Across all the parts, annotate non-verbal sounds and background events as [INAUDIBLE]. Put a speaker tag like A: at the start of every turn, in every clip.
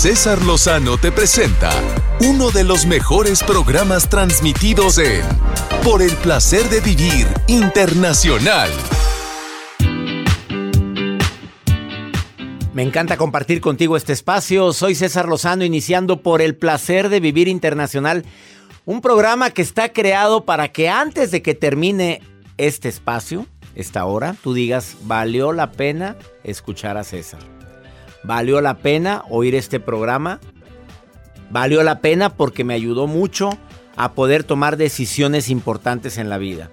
A: César Lozano te presenta uno de los mejores programas transmitidos en Por el placer de vivir internacional.
B: Me encanta compartir contigo este espacio. Soy César Lozano, iniciando por el placer de vivir internacional. Un programa que está creado para que antes de que termine este espacio, esta hora, tú digas, valió la pena escuchar a César. Valió la pena oír este programa. Valió la pena porque me ayudó mucho a poder tomar decisiones importantes en la vida.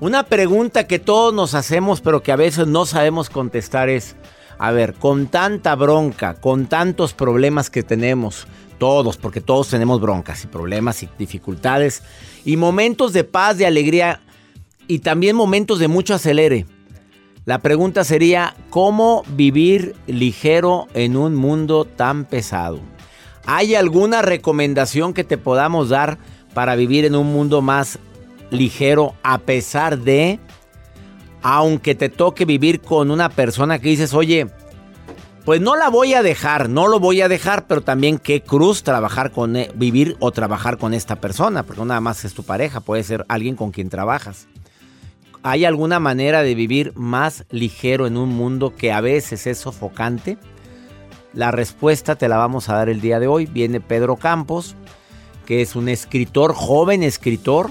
B: Una pregunta que todos nos hacemos pero que a veces no sabemos contestar es, a ver, con tanta bronca, con tantos problemas que tenemos, todos, porque todos tenemos broncas y problemas y dificultades, y momentos de paz, de alegría, y también momentos de mucho acelere. La pregunta sería, ¿cómo vivir ligero en un mundo tan pesado? ¿Hay alguna recomendación que te podamos dar para vivir en un mundo más ligero a pesar de, aunque te toque vivir con una persona que dices, oye, pues no la voy a dejar, no lo voy a dejar, pero también qué cruz trabajar con, e- vivir o trabajar con esta persona, porque nada más es tu pareja, puede ser alguien con quien trabajas. ¿Hay alguna manera de vivir más ligero en un mundo que a veces es sofocante? La respuesta te la vamos a dar el día de hoy. Viene Pedro Campos, que es un escritor, joven escritor,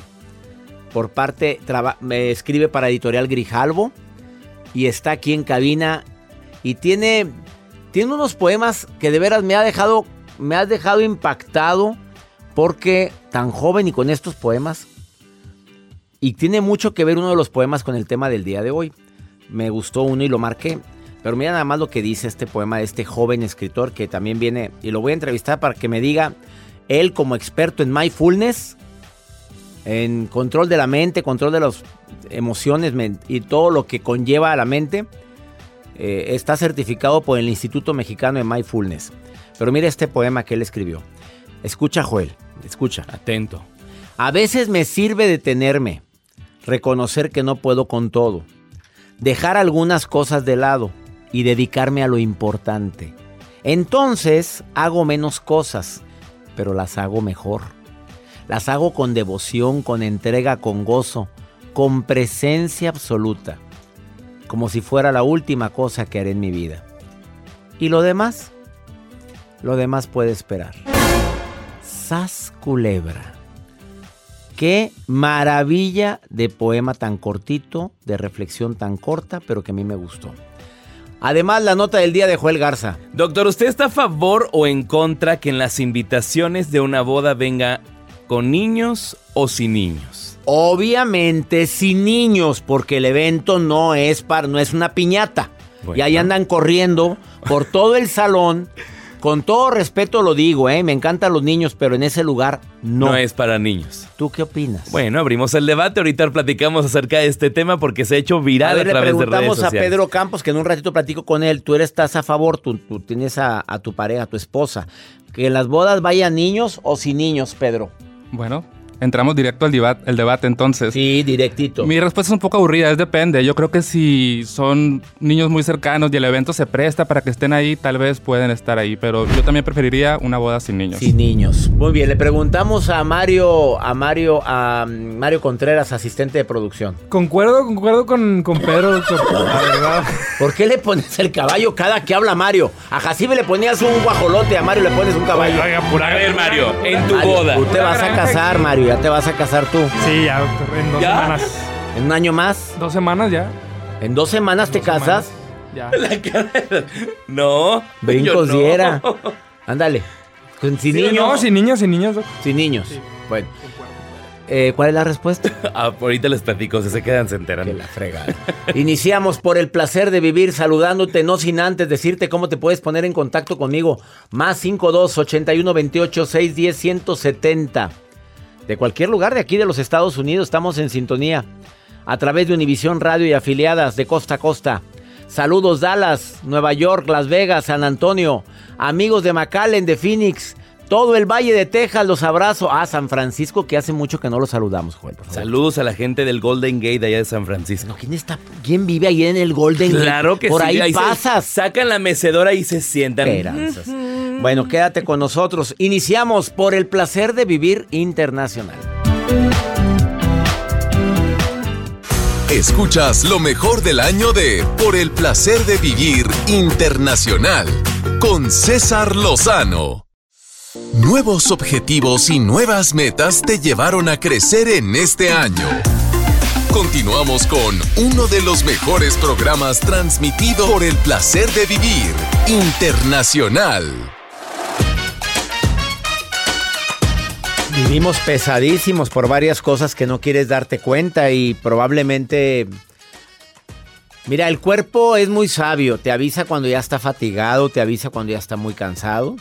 B: por parte, traba- escribe para Editorial Grijalvo y está aquí en cabina y tiene, tiene unos poemas que de veras me ha dejado, me has dejado impactado porque tan joven y con estos poemas y tiene mucho que ver uno de los poemas con el tema del día de hoy. Me gustó uno y lo marqué. Pero mira nada más lo que dice este poema de este joven escritor que también viene y lo voy a entrevistar para que me diga él como experto en mindfulness, en control de la mente, control de las emociones y todo lo que conlleva a la mente. eh, está certificado por el Instituto Mexicano de Mindfulness. Pero mira este poema que él escribió. Escucha, Joel, escucha.
C: Atento.
B: A veces me sirve detenerme, reconocer que no puedo con todo, dejar algunas cosas de lado y dedicarme a lo importante. Entonces hago menos cosas, pero las hago mejor. Las hago con devoción, con entrega, con gozo, con presencia absoluta, como si fuera la última cosa que haré en mi vida. ¿Y lo demás? Lo demás puede esperar. Sas culebra. Qué maravilla de poema tan cortito, de reflexión tan corta, pero que a mí me gustó. Además, la nota del día de Joel Garza.
C: Doctor, ¿usted está a favor o en contra que en las invitaciones de una boda venga con niños o sin niños?
B: Obviamente sin niños, porque el evento no es para, no es una piñata.
C: Bueno.
B: Y ahí andan corriendo por todo el salón [LAUGHS] Con todo respeto lo digo, ¿eh? Me encantan los niños, pero en ese lugar no.
C: No es para niños.
B: ¿Tú qué opinas?
C: Bueno, abrimos el debate. Ahorita platicamos acerca de este tema porque se ha hecho viral a,
B: ver, le
C: través de redes
B: preguntamos a
C: sociales.
B: Pedro Campos, que en un ratito platico con él. Tú eres, estás a favor, tú, tú tienes a, a tu pareja, a tu esposa, que en las bodas vayan niños o sin niños, Pedro.
D: Bueno, entramos directo al debate, el debate entonces.
B: Sí, directito.
D: Mi respuesta es un poco aburrida, es depende. Yo creo que si son niños muy cercanos y el evento se presta para que estén ahí, tal vez pueden estar ahí. Pero yo también preferiría una boda sin niños.
B: Sin niños. Muy bien, le preguntamos a Mario, a Mario, a Mario Contreras, asistente de producción.
E: Concuerdo, concuerdo con, con Pedro, doctor. [LAUGHS] La verdad.
B: ¿Por qué le pones el caballo cada que habla Mario? A Jacibe le ponías un guajolote, a Mario le pones un caballo.
E: Oiga, pura-
C: A ver, Mario, en tu
B: Mario,
C: boda.
B: Tú te vas a casar, Mario, ya te vas a casar tú.
E: Sí, ya, doctor. En dos
C: ¿Ya?
E: semanas.
B: ¿En un año más?
E: Dos semanas ya.
B: ¿En dos semanas te
E: Dos
B: casas?
E: semanas, Ya. [LAUGHS]
C: La cara de- No.
B: Brincos
C: no.
B: diera. Ándale. Sin
E: Sí,
B: niños.
E: No, sin niños, sin niños. doc.
B: Sin niños. Bueno. Eh, ¿Cuál es la respuesta? [LAUGHS]
C: Ah, ahorita les platico, si se quedan, se enteran.
B: Que la fregada. Iniciamos por el placer de vivir saludándote, no sin antes decirte cómo te puedes poner en contacto conmigo. Más 52 81 28 610 170. De cualquier lugar de aquí de los Estados Unidos estamos en sintonía. A través de Univisión Radio y afiliadas de costa a costa. Saludos Dallas, Nueva York, Las Vegas, San Antonio. Amigos de McAllen, de Phoenix. Todo el Valle de Texas los abrazo. Ah, San Francisco, que hace mucho que no lo saludamos, Joel. por favor.
C: Saludos a la gente del Golden Gate allá de San Francisco.
B: No, ¿quién está? ¿Quién vive ahí en el Golden Gate?
C: Claro que
B: Por
C: sí.
B: ahí
C: se
B: pasas.
C: sacan la mecedora y se sientan.
B: Esperanzas. Bueno, quédate con nosotros. Iniciamos por el placer de vivir internacional.
A: Escuchas lo mejor del año de Por el placer de vivir internacional con César Lozano. Nuevos objetivos y nuevas metas te llevaron a crecer en este año. Continuamos con uno de los mejores programas transmitido por el placer de vivir internacional.
B: Vivimos pesadísimos por varias cosas que no quieres darte cuenta y probablemente... Mira, el cuerpo es muy sabio, te avisa cuando ya está fatigado, te avisa cuando ya está muy cansado.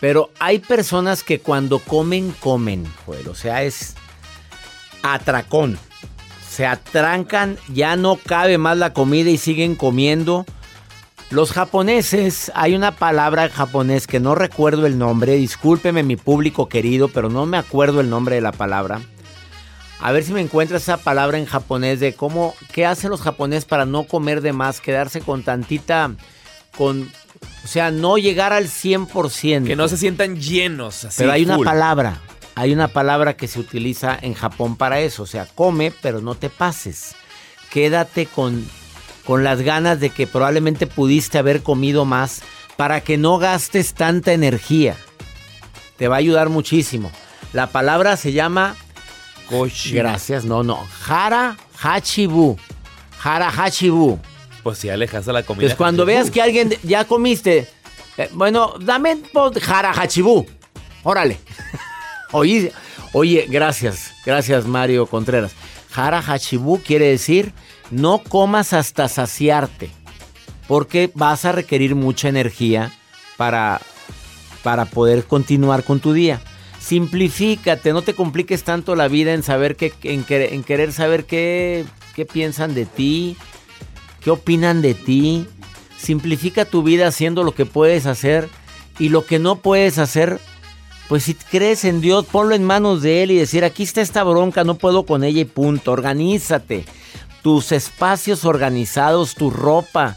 B: Pero hay personas que cuando comen, comen, Joel. O sea, es atracón. Se atrancan, ya no cabe más la comida y siguen comiendo. Los japoneses, hay una palabra en japonés que no recuerdo el nombre, discúlpeme mi público querido, pero no me acuerdo el nombre de la palabra. A ver si me encuentras esa palabra en japonés de cómo, qué hacen los japoneses para no comer de más, quedarse con tantita, con, o sea, no llegar al 100%.
C: Que no se sientan llenos así.
B: Pero hay una palabra, hay una palabra que se utiliza en Japón para eso, o sea, come, pero no te pases. Quédate con, con las ganas de que probablemente pudiste haber comido más para que no gastes tanta energía. Te va a ayudar muchísimo. La palabra se llama
C: Koshi.
B: Gracias, no, no. Hara Hachibu. Hara Hachibu.
C: Pues si alejas a la comida.
B: Entonces, cuando veas que alguien ya comiste, eh, bueno, dame po- Hara Hachibu. Órale. [LAUGHS] Oye, oye, gracias, gracias Mario Contreras. Hara Hachibu quiere decir no comas hasta saciarte, porque vas a requerir mucha energía para, para poder continuar con tu día. Simplifícate, no te compliques tanto la vida en saber que, en, querer, en querer saber qué, qué piensan de ti, qué opinan de ti. Simplifica tu vida haciendo lo que puedes hacer y lo que no puedes hacer, pues si crees en Dios, ponlo en manos de Él y decir, aquí está esta bronca, no puedo con ella y punto. Organízate. Tus espacios organizados, tu ropa.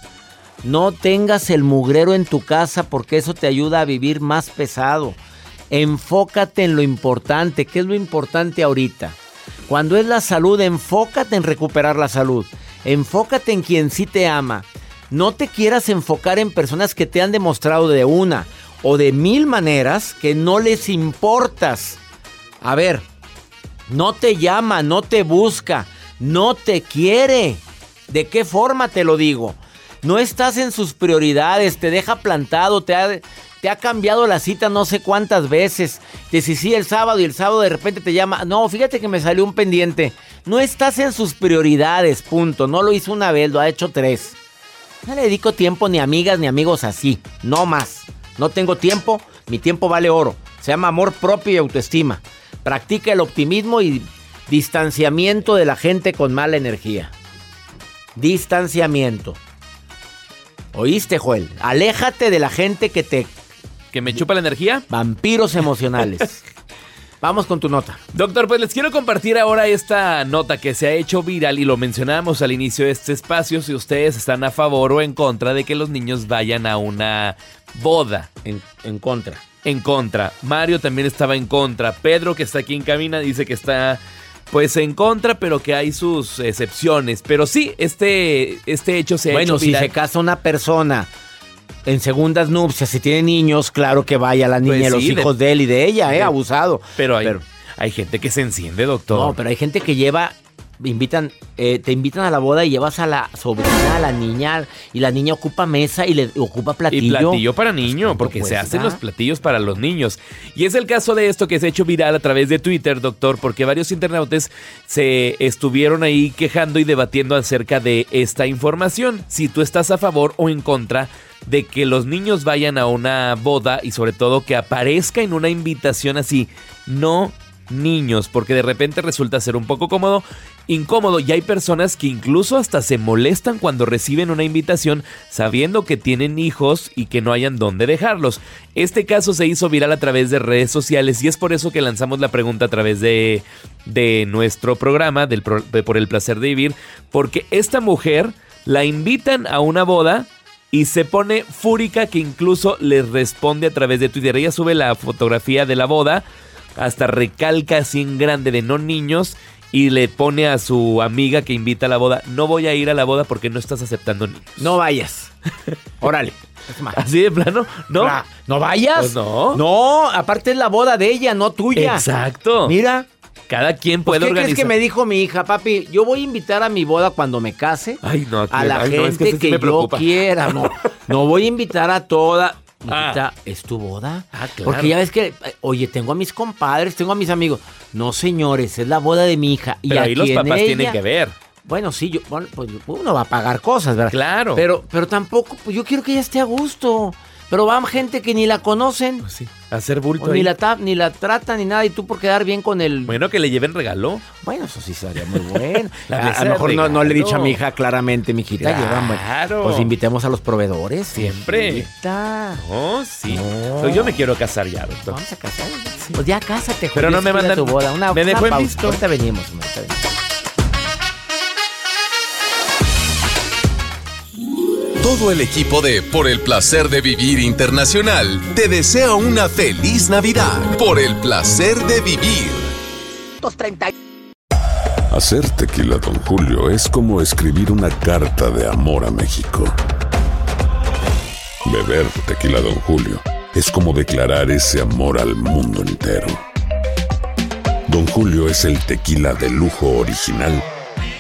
B: No tengas el mugrero en tu casa porque eso te ayuda a vivir más pesado. Enfócate en lo importante. ¿Qué es lo importante ahorita? Cuando es la salud, enfócate en recuperar la salud. Enfócate en quien sí te ama. No te quieras enfocar en personas que te han demostrado de una o de mil maneras que no les importas. A ver, no te llama, no te busca, no te quiere. ¿De qué forma te lo digo? No estás en sus prioridades, te deja plantado, te ha, te ha cambiado la cita no sé cuántas veces. Te dice sí el sábado y el sábado de repente te llama. No, fíjate que me salió un pendiente. No estás en sus prioridades, punto. No lo hizo una vez, lo ha hecho tres. No le dedico tiempo ni amigas ni amigos así, no más. No tengo tiempo, mi tiempo vale oro. Se llama amor propio y autoestima. Practica el optimismo y distanciamiento de la gente con mala energía. Distanciamiento. ¿Oíste, Joel? Aléjate de la gente que te...
C: ¿Que me chupa la energía?
B: Vampiros emocionales. [LAUGHS] Vamos con tu nota.
C: Doctor, pues les quiero compartir ahora esta nota que se ha hecho viral y lo mencionamos al inicio de este espacio. Si ustedes están a favor o en contra de que los niños vayan a una boda.
B: En, en contra.
C: En contra. Mario también estaba en contra. Pedro, que está aquí en cabina, dice que está pues en contra, pero que hay sus excepciones. Pero sí, este, este hecho se ha
B: Bueno,
C: hecho
B: si
C: viral.
B: se casa una persona en segundas nupcias, si tiene niños, claro que vaya la niña,
C: Pues
B: los
C: sí,
B: hijos de él y de ella, ¿eh? Abusado.
C: Pero hay, hay gente que se enciende, doctor.
B: No, pero hay gente que lleva, invitan, eh, te invitan a la boda y llevas a la sobrina, a la niña, y la niña ocupa mesa y le ocupa platillo.
C: Y platillo para niño,
B: ¿cuánto
C: porque se hacen los platillos para los niños. Y es el caso de esto que se ha hecho viral a través de Twitter, doctor, porque varios internautas se estuvieron ahí quejando y debatiendo acerca de esta información. Si tú estás a favor o en contra de que los niños vayan a una boda y sobre todo que aparezca en una invitación así, no niños, porque de repente resulta ser un poco cómodo, incómodo y hay personas que incluso hasta se molestan cuando reciben una invitación sabiendo que tienen hijos y que no hayan dónde dejarlos. Este caso se hizo viral a través de redes sociales y es por eso que lanzamos la pregunta a través de, de nuestro programa del Por el placer de vivir, porque esta mujer la invitan a una boda y se pone fúrica que incluso les responde a través de Twitter. Ella sube la fotografía de la boda, hasta recalca así en grande de no niños y le pone a su amiga que invita a la boda, no voy a ir a la boda porque no estás aceptando niños.
B: No vayas. Órale.
C: Así de plano, ¿no?
B: ¿No vayas?
C: Pues no.
B: No, aparte es la boda de ella, no tuya.
C: Exacto.
B: Mira.
C: Cada quien
B: Pues,
C: puede
B: ¿Qué crees
C: organizar.
B: que me dijo mi hija, papi? Yo voy a invitar a mi boda cuando me case.
C: Ay, no,
B: a la
C: ay, no, es
B: gente
C: que sí
B: que, yo
C: preocupa.
B: quiera. No, [LAUGHS] no voy a invitar a toda.
C: Ah.
B: Mijita, ¿es tu boda?
C: Ah, claro.
B: Porque ya ves que, oye, tengo a mis compadres, tengo a mis amigos. No, señores, es la boda de mi hija. Y
C: Pero ahí
B: aquí
C: los papás tienen
B: ella-
C: que ver.
B: Bueno, sí, yo, bueno, pues uno va a pagar cosas, ¿verdad?
C: Claro.
B: Pero, pero tampoco, pues yo quiero que ella esté a gusto. Pero va gente que ni la conocen,
C: Pues sí, hacer bulto
B: ni la tap, ni la tratan, ni nada, y tú por quedar bien con el.
C: Bueno, que le lleven regalo.
B: Bueno, eso sí sería muy bueno. [LAUGHS] A, lo mejor no, no le he dicho a mi hija claramente, mi hijita,
C: Claro.
B: Pues invitemos a los proveedores.
C: Siempre.
B: Hijita.
C: Oh, sí.
B: No.
C: Pues yo me quiero casar ya, doctor.
B: Vamos a casar. Pues ya cásate,
C: Pero
B: Jorge,
C: no me mandan-
B: tu boda. Una,
C: me
B: una
C: dejó en visto.
B: Ahorita venimos, ahorita venimos.
A: Todo el equipo de Por el placer de vivir internacional te desea una feliz Navidad. Por el placer de vivir.
F: Hacer tequila, Don Julio, es como escribir una carta de amor a México. Beber tequila, Don Julio, es como declarar ese amor al mundo entero. Don Julio es el tequila de lujo original,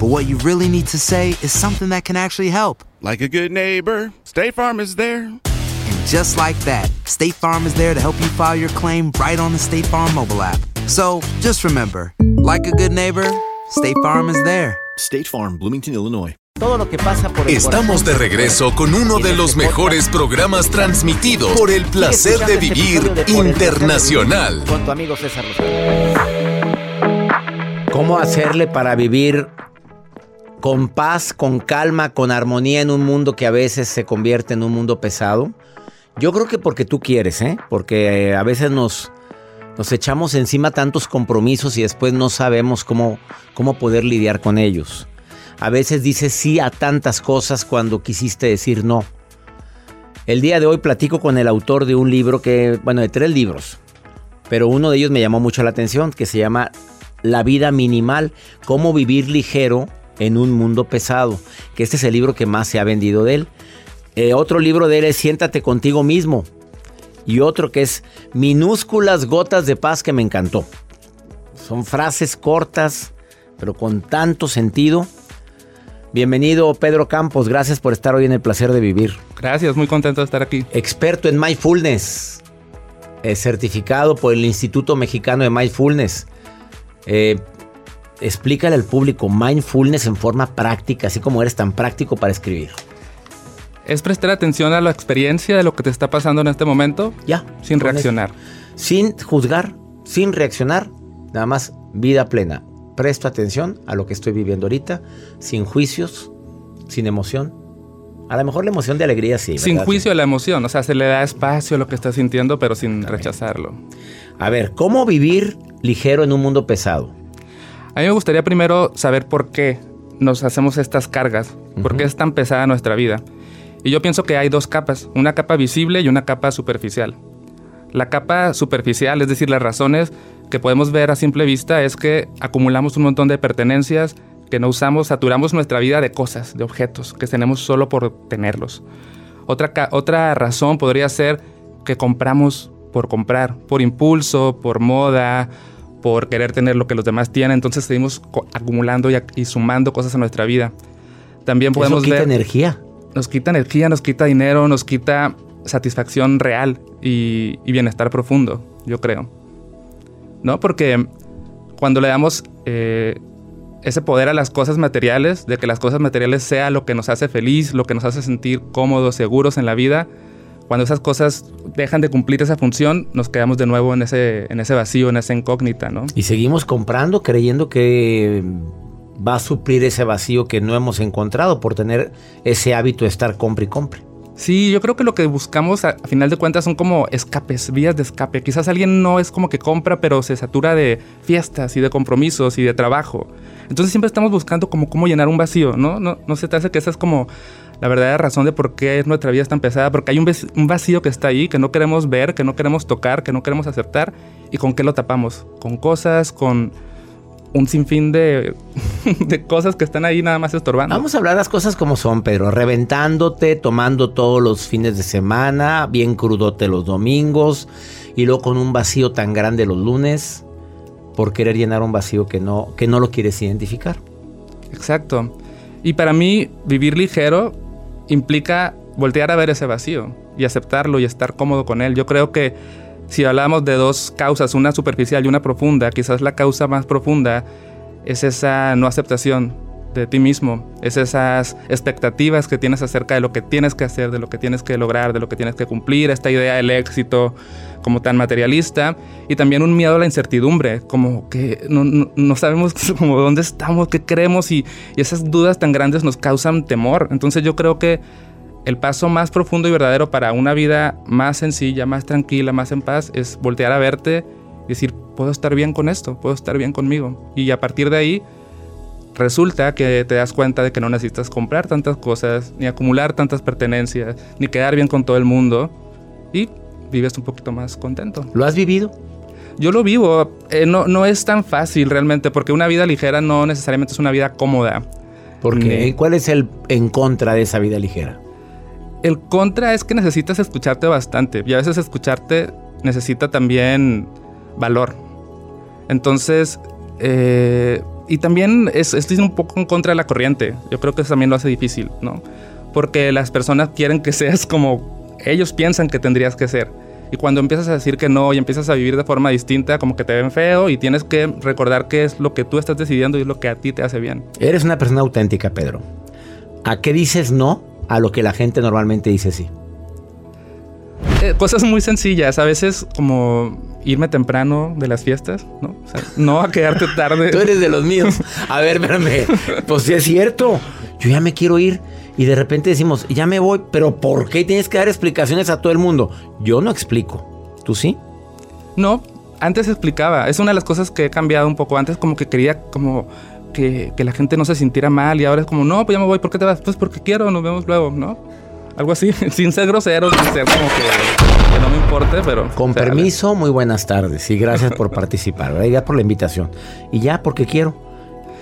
G: but what you really need to say is something that can actually help.
H: Like a good neighbor, State Farm is there.
G: And just like that, State Farm is there to help you file your claim right on the State Farm mobile app. So just remember, like a good neighbor, State Farm is there.
I: State Farm, Bloomington, Illinois.
B: Todo lo que pasa por el
A: Estamos de regreso con uno de los mejores programas transmitidos por el placer de
B: Sigue escuchando este
A: vivir
B: episodio de Por el placer de
A: internacional.
B: Con tu amigo César Lozano. ¿Cómo hacerle para vivir con paz, con calma, con armonía en un mundo que a veces se convierte en un mundo pesado? Yo creo que porque tú quieres, ¿eh? Porque eh, a veces nos, nos echamos encima tantos compromisos y después no sabemos cómo, cómo poder lidiar con ellos. A veces dices sí a tantas cosas cuando quisiste decir no. El día de hoy platico con el autor de un libro que, bueno, de tres libros, pero uno de ellos me llamó mucho la atención, que se llama La vida minimal, cómo vivir ligero en un mundo pesado, que este es el libro que más se ha vendido de él. Eh, otro libro de él es Siéntate contigo mismo. y otro que es minúsculas gotas de paz que me encantó. Son frases cortas, pero con tanto sentido. Bienvenido Pedro Campos, gracias por estar hoy en el placer de vivir.
D: Gracias, muy contento de estar aquí.
B: Experto en mindfulness, eh, certificado por el Instituto Mexicano de Mindfulness. Eh, explícale al público mindfulness en forma práctica, así como eres tan práctico para escribir.
D: Es prestar atención a la experiencia de lo que te está pasando en este momento.
B: Ya.
D: Sin reaccionar.
B: Sin juzgar, sin reaccionar, nada más vida plena. Presto atención a lo que estoy viviendo ahorita, sin juicios, sin emoción. A lo mejor la emoción de alegría sí.
D: Sin juicio a la emoción, o sea, se le da espacio a lo que estás sintiendo, pero sin rechazarlo.
B: A ver, ¿cómo vivir ligero en un mundo pesado?
D: A mí me gustaría primero saber por qué nos hacemos estas cargas, por qué es tan pesada nuestra vida. Y yo pienso que hay dos capas, una capa visible y una capa superficial. La capa superficial, es decir, las razones que podemos ver a simple vista, es que acumulamos un montón de pertenencias que no usamos, saturamos nuestra vida de cosas, de objetos, que tenemos solo por tenerlos. Otra, otra razón podría ser que compramos por comprar, por impulso, por moda, por querer tener lo que los demás tienen, entonces seguimos acumulando y, sumando cosas a nuestra vida. También podemos
B: Eso quita
D: ver
B: energía.
D: nos quita energía, nos quita dinero, nos quita satisfacción real y, y bienestar profundo, yo creo. ¿No? Porque cuando le damos eh, ese poder a las cosas materiales, de que las cosas materiales sea lo que nos hace feliz, lo que nos hace sentir cómodos, seguros en la vida, cuando esas cosas dejan de cumplir esa función, nos quedamos de nuevo en ese, en ese vacío, en esa incógnita, ¿no?
B: Y seguimos comprando creyendo que va a suplir ese vacío que no hemos encontrado por tener ese hábito de estar compre y compre.
D: Sí, yo creo que lo que buscamos a, a final de cuentas son como escapes, vías de escape. Quizás alguien no es como que compra, pero se satura de fiestas y de compromisos y de trabajo. Entonces siempre estamos buscando como cómo llenar un vacío, ¿no? No, no se te hace que esa es como la verdadera razón de por qué nuestra vida es tan pesada, porque hay un, vacío que está ahí, que no queremos ver, que no queremos tocar, que no queremos aceptar, y con qué lo tapamos, con cosas, con un sinfín de, [LAUGHS] de cosas que están ahí nada más estorbando.
B: Vamos a hablar las cosas como son, Pedro. Reventándote, tomando todos los fines de semana, bien crudote los domingos y luego con un vacío tan grande los lunes por querer llenar un vacío que no, que no lo quieres identificar.
D: Exacto. Y para mí, vivir ligero implica voltear a ver ese vacío y aceptarlo y estar cómodo con él. Yo creo que si hablamos de dos causas, una superficial y una profunda, quizás la causa más profunda es esa no aceptación de ti mismo, es esas expectativas que tienes acerca de lo que tienes que hacer, de lo que tienes que lograr, de lo que tienes que cumplir, esta idea del éxito como tan materialista y también un miedo a la incertidumbre, como que no, no- no sabemos [LAUGHS] como dónde estamos, qué creemos y, y esas dudas tan grandes nos causan temor. Entonces yo creo que el paso más profundo y verdadero para una vida más sencilla, más tranquila, más en paz, es voltear a verte y decir, puedo estar bien con esto, puedo estar bien conmigo. Y a partir de ahí, resulta que te das cuenta de que no necesitas comprar tantas cosas, ni acumular tantas pertenencias, ni quedar bien con todo el mundo. Y vives un poquito más contento.
B: ¿Lo has vivido?
D: Yo lo vivo. Eh, no, no es tan fácil realmente, porque una vida ligera no necesariamente es una vida cómoda.
B: Porque,
D: Ni-
B: ¿Cuál es el en contra de esa vida ligera?
D: El contra es que necesitas escucharte bastante y a veces escucharte necesita también valor. Entonces, eh, y también es, estoy un poco en contra de la corriente. Yo creo que eso también lo hace difícil, ¿no? Porque las personas quieren que seas como ellos piensan que tendrías que ser. Y cuando empiezas a decir que no y empiezas a vivir de forma distinta, como que te ven feo y tienes que recordar qué es lo que tú estás decidiendo y es lo que a ti te hace bien.
B: Eres una persona auténtica, Pedro. ¿A qué dices no a lo que la gente normalmente dice sí?
D: Eh, cosas muy sencillas, a veces como irme temprano de las fiestas, ¿no? O sea, no a quedarte [LAUGHS] tarde.
B: Tú eres de los míos. A ver, espérame. Pues sí es cierto. Yo ya me quiero ir. Y de repente decimos, ya me voy. Pero ¿por qué tienes que dar explicaciones a todo el mundo? Yo no explico. ¿Tú sí?
D: No, antes explicaba. Es una de las cosas que he cambiado un poco. Antes como que quería como que, que la gente no se sintiera mal y ahora es como, no, pues ya me voy. ¿Por qué te vas? Pues porque quiero, nos vemos luego, ¿no? Algo así, [LAUGHS] sin ser grosero, sin ser como que, que no me importe, pero...
B: Con permiso, muy buenas tardes. Y gracias por participar. ¿verdad? Y gracias por la invitación. Y ya, porque quiero.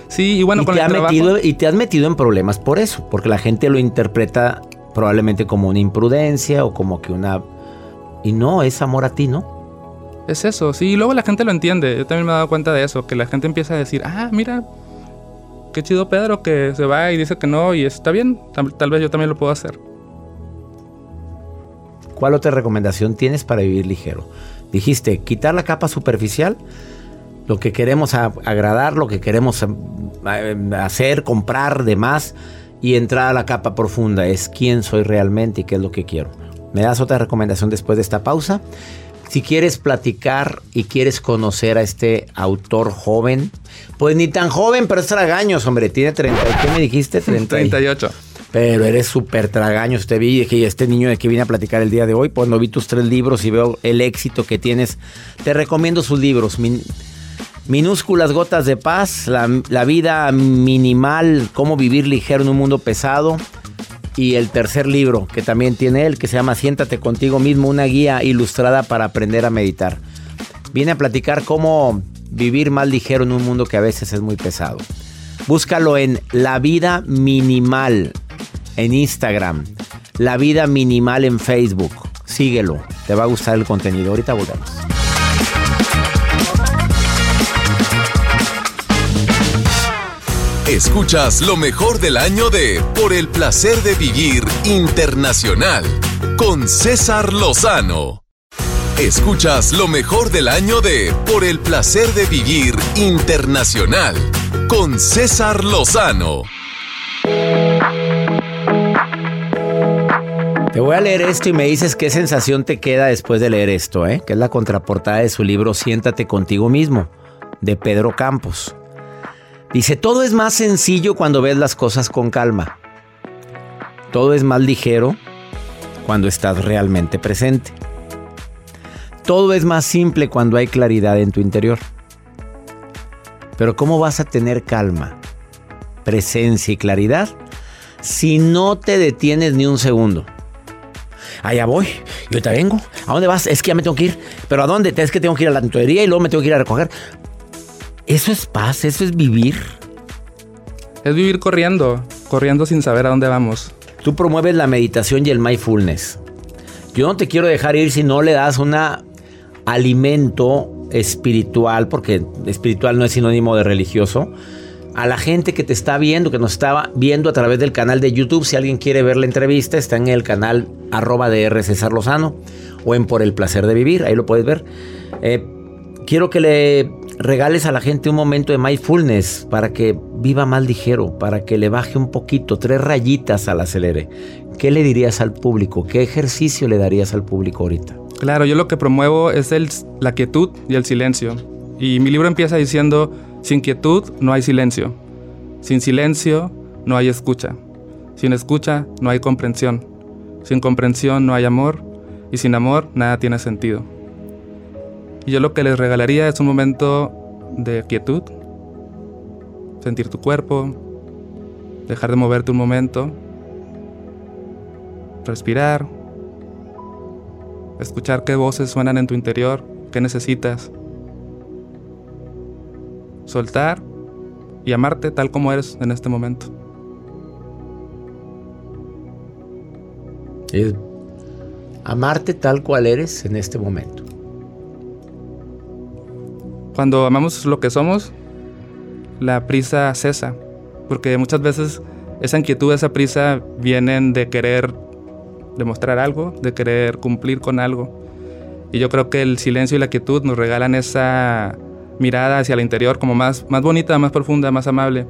D: Sí, y bueno,
B: y
D: con
B: te
D: el
B: ha
D: trabajo-
B: metido Y te has metido en problemas por eso. Porque la gente lo interpreta probablemente como una imprudencia o como que una y no es amor a ti, ¿no?
D: Es eso, sí, y luego la gente lo entiende. Yo también me he dado cuenta de eso, que la gente empieza a decir, ah, mira, qué chido Pedro que se va y dice que no y está bien, tal, tal vez yo también lo puedo hacer.
B: ¿Cuál otra recomendación tienes para vivir ligero? Dijiste, quitar la capa superficial, lo que queremos agradar, lo que queremos eh, hacer, comprar, demás, y entrar a la capa profunda, es quién soy realmente y qué es lo que quiero. ¿Me das otra recomendación después de esta pausa? Si quieres platicar y quieres conocer a este autor joven, pues ni tan joven, pero es tragaños, hombre. Tiene 30. ¿Qué me dijiste? [LAUGHS] 30 y-
D: 38.
B: Pero eres súper tragaños. Te vi que este niño de que vine a platicar el día de hoy, cuando vi tus tres libros y veo el éxito que tienes, te recomiendo sus libros. Min- minúsculas gotas de paz, la, la vida minimal, cómo vivir ligero en un mundo pesado. Y el tercer libro que también tiene él, que se llama Siéntate contigo mismo, una guía ilustrada para aprender a meditar. Viene a platicar cómo vivir más ligero en un mundo que a veces es muy pesado. Búscalo en La Vida Minimal en Instagram. La Vida Minimal en Facebook. Síguelo. Te va a gustar el contenido. Ahorita volvemos.
A: Escuchas lo mejor del año de Por el placer de vivir internacional con César Lozano. Escuchas lo mejor del año de Por el placer de vivir internacional con César Lozano.
B: Te voy a leer esto y me dices qué sensación te queda después de leer esto, ¿eh? Que es la contraportada de su libro Siéntate contigo mismo, de Pedro Campos. Dice, todo es más sencillo cuando ves las cosas con calma. Todo es más ligero cuando estás realmente presente. Todo es más simple cuando hay claridad en tu interior. Pero ¿cómo vas a tener calma, presencia y claridad si no te detienes ni un segundo? Allá voy, yo ahorita vengo. ¿A dónde vas? Es que ya me tengo que ir. ¿Pero a dónde? Es que tengo que ir a la tintorería y luego me tengo que ir a recoger. Eso es paz, eso es vivir.
D: Es vivir corriendo, corriendo sin saber a dónde vamos.
B: Tú promueves la meditación y el mindfulness. Yo no te quiero dejar ir si no le das un alimento espiritual, porque espiritual no es sinónimo de religioso, a la gente que te está viendo, que nos estaba viendo a través del canal de YouTube. Si alguien quiere ver la entrevista, está en el canal arroba de. César Lozano o en Por el Placer de Vivir, ahí lo puedes ver. Eh, quiero que le regales a la gente un momento de mindfulness para que viva más ligero, para que le baje un poquito, tres rayitas al acelere. ¿Qué le dirías al público? ¿Qué ejercicio le darías al público ahorita?
D: Claro, yo lo que promuevo es el- la quietud y el silencio. Y mi libro empieza diciendo, sin quietud no hay silencio. Sin silencio no hay escucha. Sin escucha no hay comprensión. Sin comprensión no hay amor. Y sin amor nada tiene sentido. Y yo lo que les regalaría es un momento de quietud. Sentir tu cuerpo. Dejar de moverte un momento. Respirar. Escuchar qué voces suenan en tu interior, qué necesitas. Soltar y amarte tal como eres en este momento.
B: Es amarte tal cual eres en este momento.
D: Cuando amamos lo que somos, la prisa cesa, porque muchas veces esa inquietud, esa prisa vienen de querer demostrar algo, de querer cumplir con algo. Y yo creo que el silencio y la quietud nos regalan esa mirada hacia el interior como más, más bonita, más profunda, más amable.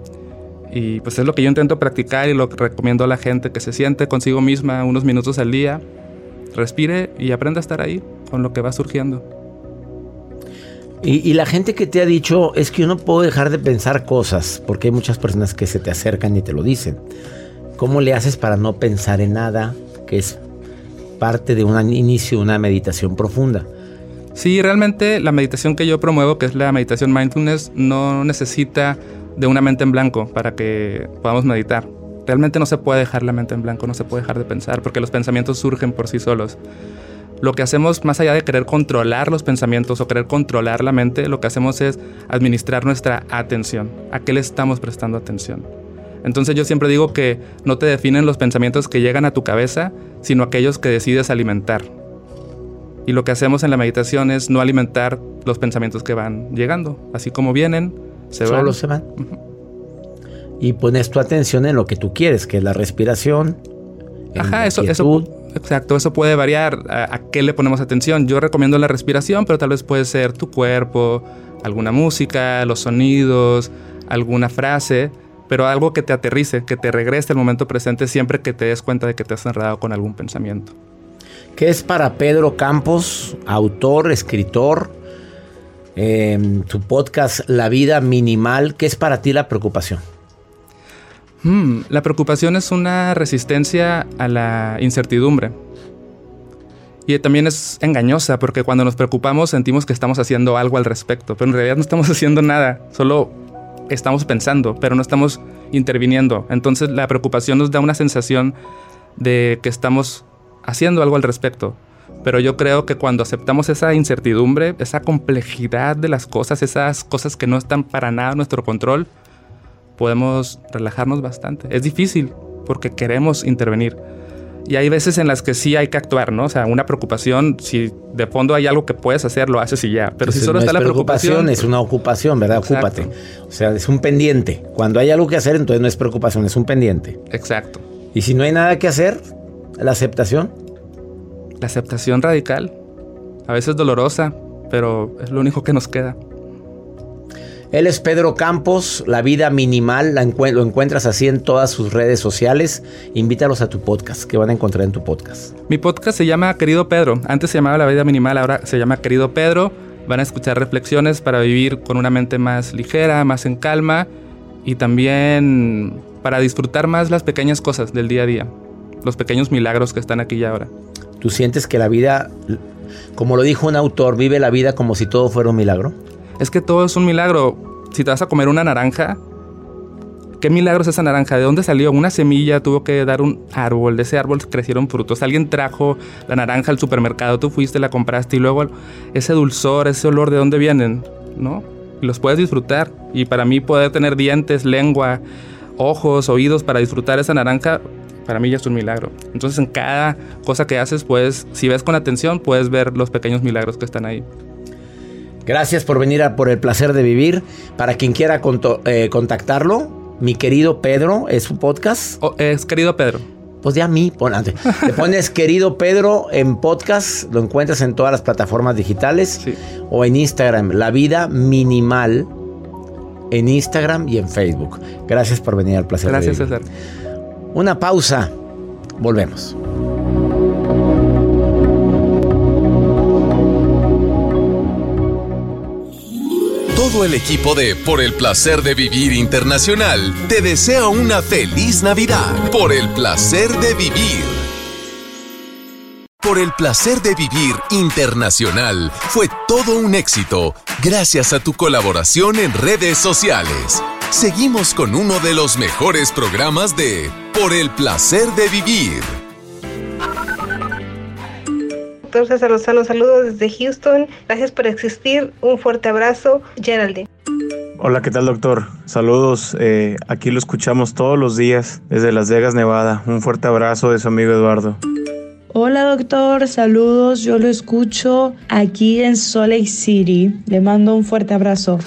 D: Y pues es lo que yo intento practicar y lo que recomiendo a la gente, que se siente consigo misma unos minutos al día, respire y aprenda a estar ahí con lo que va surgiendo.
B: Y, la gente que te ha dicho es que yo no puedo dejar de pensar cosas, porque hay muchas personas que se te acercan y te lo dicen. ¿Cómo le haces para no pensar en nada, que es parte de un inicio una meditación profunda?
D: Sí, realmente la meditación que yo promuevo, que es la meditación mindfulness, no necesita de una mente en blanco para que podamos meditar. Realmente no se puede dejar la mente en blanco, no se puede dejar de pensar, porque los pensamientos surgen por sí solos. Lo que hacemos, más allá de querer controlar los pensamientos o querer controlar la mente, lo que hacemos es administrar nuestra atención. ¿A qué le estamos prestando atención? Entonces yo siempre digo que no te definen los pensamientos que llegan a tu cabeza, sino aquellos que decides alimentar. Y lo que hacemos en la meditación es no alimentar los pensamientos que van llegando. Así como vienen, se van.
B: Solo se van. Y pones tu atención en lo que tú quieres, que es la respiración.
D: Ajá,
B: la
D: eso,
B: quietud.
D: eso, exacto, eso puede variar a, a qué le ponemos atención. Yo recomiendo la respiración, pero tal vez puede ser tu cuerpo, alguna música, los sonidos, alguna frase, pero algo que te aterrice, que te regrese al momento presente siempre que te des cuenta de que te has enredado con algún pensamiento.
B: ¿Qué es para Pedro Campos, autor, escritor? em, tu podcast La vida minimal. ¿Qué es para ti la preocupación?
D: Hmm, la preocupación es una resistencia a la incertidumbre. Y también es engañosa porque cuando nos preocupamos sentimos que estamos haciendo algo al respecto, pero en realidad no estamos [LAUGHS] haciendo nada, solo estamos pensando, pero no estamos interviniendo. Entonces la preocupación nos da una sensación de que estamos haciendo algo al respecto. Pero yo creo que cuando aceptamos esa incertidumbre, esa complejidad de las cosas, esas cosas que no están para nada a nuestro control, podemos relajarnos bastante. Es difícil porque queremos intervenir. Y hay veces en las que sí hay que actuar, ¿no? O sea, una preocupación, si de fondo hay algo que puedes hacer, lo haces y ya. Pero si solo
B: no
D: está
B: es
D: la preocupación,
B: es una ocupación, ¿verdad?
D: Exacto.
B: Ocúpate. O sea, es un pendiente. Cuando hay algo que hacer, entonces no es preocupación, es un pendiente.
D: Exacto.
B: Y si no hay nada que hacer, la aceptación.
D: La aceptación radical, a veces dolorosa, pero es lo único que nos queda.
B: Él es Pedro Campos, La Vida Minimal, la lo encuentras así en todas sus redes sociales. Invítalos a tu podcast, que van a encontrar en tu podcast.
D: Mi podcast se llama Querido Pedro. Antes se llamaba La Vida Minimal, ahora se llama Querido Pedro. Van a escuchar reflexiones para vivir con una mente más ligera, más en calma y también para disfrutar más las pequeñas cosas del día a día, los pequeños milagros que están aquí y ahora.
B: ¿Tú sientes que la vida, como lo dijo un autor, vive la vida como si todo fuera un milagro?
D: Es que todo es un milagro. Si te vas a comer una naranja, ¿qué milagro es esa naranja? ¿De dónde salió? Una semilla tuvo que dar un árbol, de ese árbol crecieron frutos. Alguien trajo la naranja al supermercado, tú fuiste, la compraste y luego ese dulzor, ese olor, ¿de dónde vienen? ¿No? Y los puedes disfrutar. Y para mí poder tener dientes, lengua, ojos, oídos para disfrutar esa naranja, para mí ya es un milagro. Entonces en cada cosa que haces, pues, si ves con atención, puedes ver los pequeños milagros que están ahí.
B: Gracias por venir a Por el Placer de Vivir. Para quien quiera conto- eh, contactarlo, mi querido Pedro, es su podcast.
D: Oh, es querido Pedro.
B: Pues ya a mí, pon- ante- [LAUGHS] le pones querido Pedro en podcast, lo encuentras en todas las plataformas digitales
D: Sí.
B: o en Instagram, La Vida Minimal, en Instagram y en Facebook. Gracias por venir al Placer
D: Gracias,
B: de Vivir.
D: César.
B: Una pausa, volvemos.
A: Todo el equipo de Por el placer de vivir internacional te desea una feliz Navidad. Por el placer de vivir. Por el placer de vivir internacional fue todo un éxito gracias a tu colaboración en redes sociales. Seguimos con uno de los mejores programas de Por el placer de vivir.
J: Doctor César Lozano, saludos desde Houston. Gracias por existir. Un fuerte abrazo, Geraldine.
K: Hola, ¿qué tal doctor? Saludos, eh, aquí lo escuchamos todos los días desde Las Vegas, Nevada. Un fuerte abrazo de su amigo Eduardo.
L: Hola doctor, saludos, yo lo escucho aquí en Salt Lake City. Le mando un fuerte abrazo.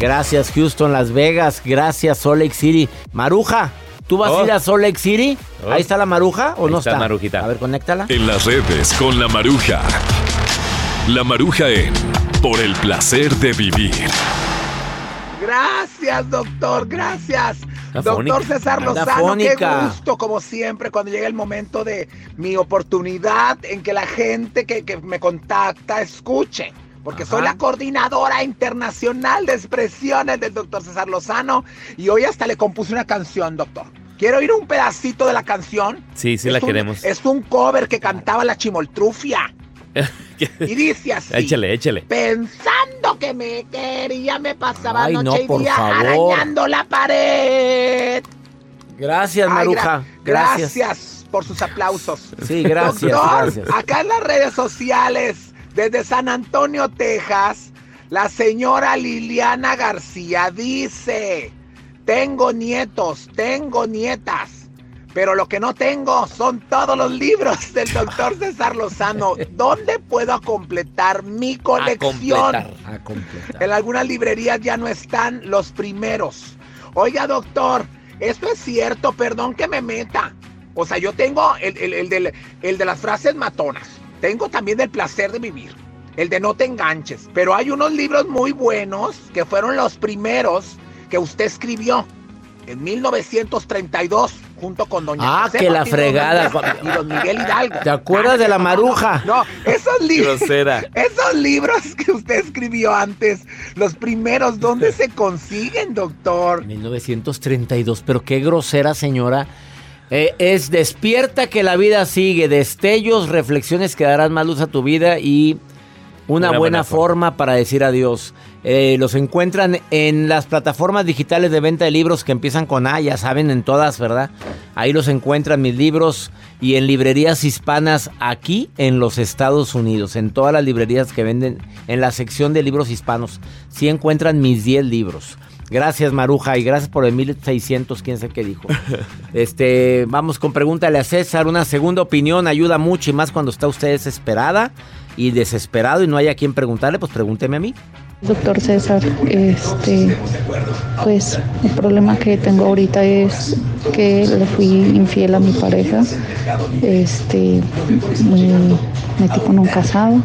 B: Gracias Houston, Las Vegas, gracias Salt Lake City. Maruja, ¿tú vas a
C: Oh.
B: ir a Salt Lake City?
C: Oh.
B: ¿Ahí está la Maruja o
C: Ahí
B: no
C: está
B: está?
C: Marujita.
B: A ver, conéctala.
M: En las redes con la maruja. La maruja en Por el placer de vivir.
N: Gracias, doctor, gracias. Doctor César Lozano, qué gusto, como siempre, cuando llega el momento de mi oportunidad en que la gente que, que me contacta escuche. Porque soy la coordinadora internacional de expresiones del doctor César Lozano y hoy hasta le compuse una canción, doctor. Quiero oír un pedacito de la canción.
C: Sí, sí
N: Es
C: la
N: un-
C: queremos.
N: Es un cover que cantaba la chimoltrufia. [LAUGHS] Y dice así.
C: échale, échale.
N: Pensando que me quería, me pasaba
B: Ay, no,
N: noche y día
B: favor.
N: arañando la pared.
B: Gracias
N: Ay,
B: Maruja,
N: gra-
B: gracias.
N: gracias por sus aplausos.
B: Sí, gracias,
N: Doctor,
B: gracias.
N: acá en las redes sociales, desde San Antonio, Texas, la señora Liliana García dice, tengo nietos, tengo nietas, Pero lo que no tengo son todos los libros [LAUGHS] del doctor [LAUGHS] César Lozano. ¿Dónde puedo completar mi colección?
B: A completar, a completar.
N: En algunas librerías ya no están los primeros. Oiga, doctor, esto es cierto, perdón que me meta. O sea, yo tengo el, el- el del- el de las frases matonas. Tengo también del placer de vivir. El de no te enganches. Pero hay unos libros muy buenos que fueron los primeros que usted escribió en 1932 junto con doña
B: Ah,
N: José
B: que la fregada.
N: Y don Miguel Hidalgo.
B: ¿Te acuerdas de la maruja? [LAUGHS]
N: No, esos libros.
C: Grosera. [LAUGHS]
N: Esos libros que usted escribió antes, los primeros, ¿dónde [LAUGHS] se consiguen, doctor?
B: 1932, pero qué grosera señora. Eh, es despierta que la vida sigue, destellos, reflexiones que darán más luz a tu vida y una, buena, forma para decir adiós. Eh, los encuentran en las plataformas digitales de venta de libros que empiezan con A, ya saben, en todas, ¿verdad? Ahí los encuentran mis libros y en librerías hispanas aquí en los Estados Unidos, en todas las librerías que venden en la sección de libros hispanos, sí encuentran mis 10 libros. Gracias Maruja y gracias por el 1600, quién sé qué dijo. [LAUGHS] Este, vamos con pregúntale a César, una segunda opinión ayuda mucho y más cuando está usted desesperada y desesperado y no hay a quien preguntarle, pues pregúnteme a mí.
O: Doctor César, este, pues el problema que tengo ahorita es que le fui infiel a mi pareja. Este, me metí con un casado.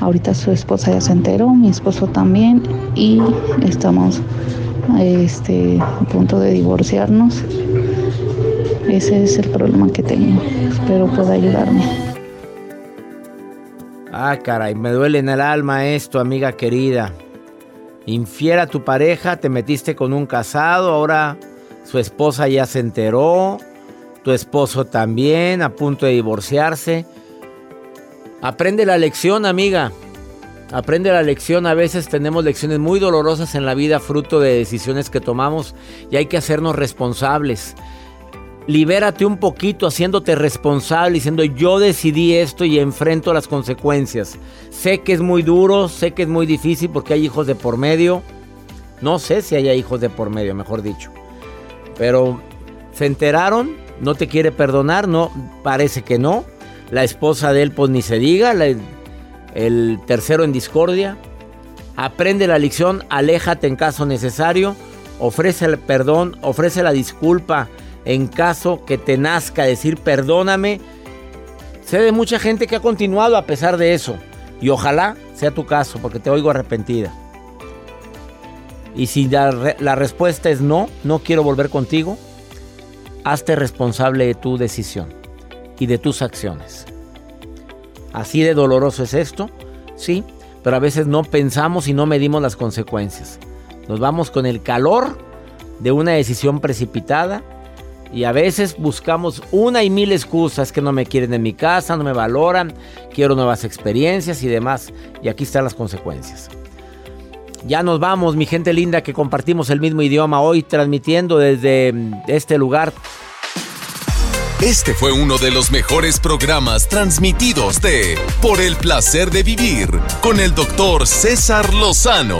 O: Ahorita su esposa ya se enteró, mi esposo también, y estamos este, a punto de divorciarnos. Ese es el problema que tengo. Espero pueda ayudarme.
B: Ah, caray, me duele en el alma esto, amiga querida. Infiera tu pareja, te metiste con un casado, ahora su esposa ya se enteró, tu esposo también, a punto de divorciarse. Aprende la lección, amiga. Aprende la lección. A veces tenemos lecciones muy dolorosas en la vida, fruto de decisiones que tomamos y hay que hacernos responsables. Libérate un poquito haciéndote responsable, diciendo yo decidí esto y enfrento las consecuencias. Sé que es muy duro, sé que es muy difícil porque hay hijos de por medio. No sé si haya hijos de por medio, mejor dicho. Pero se enteraron, no te quiere perdonar, no, parece que no. La esposa de él, pues ni se diga, la- el tercero en discordia. Aprende la lección, aléjate en caso necesario, ofrece el perdón, ofrece la disculpa en caso que te nazca decir perdóname. Sé de mucha gente que ha continuado a pesar de eso. Y ojalá sea tu caso, porque te oigo arrepentida. Y si la, la respuesta es no, no quiero volver contigo, hazte responsable de tu decisión y de tus acciones. Así de doloroso es esto, sí, pero a veces no pensamos y no medimos las consecuencias. Nos vamos con el calor de una decisión precipitada y a veces buscamos una y mil excusas que no me quieren en mi casa, no me valoran, quiero nuevas experiencias y demás. Y aquí están las consecuencias. Ya nos vamos, mi gente linda, que compartimos el mismo idioma hoy, transmitiendo desde este lugar.
A: Este fue uno de los mejores programas transmitidos de Por el placer de vivir con el doctor César Lozano.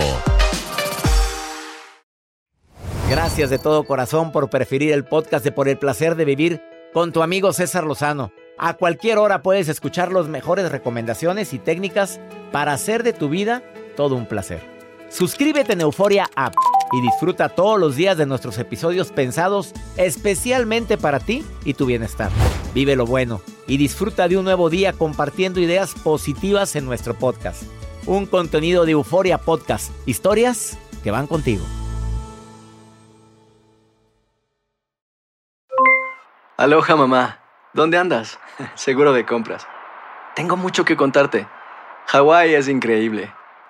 B: Gracias de todo corazón por preferir el podcast de Por el placer de vivir con tu amigo César Lozano. A cualquier hora puedes escuchar las mejores recomendaciones y técnicas para hacer de tu vida todo un placer. Suscríbete en Euforia App y disfruta todos los días de nuestros episodios pensados especialmente para ti y tu bienestar. Vive lo bueno y disfruta de un nuevo día compartiendo ideas positivas en nuestro podcast. Un contenido de Euforia Podcast, historias que van contigo.
P: Aloha mamá, ¿dónde andas? [LAUGHS] Seguro de compras. Tengo mucho que contarte. Hawái es increíble.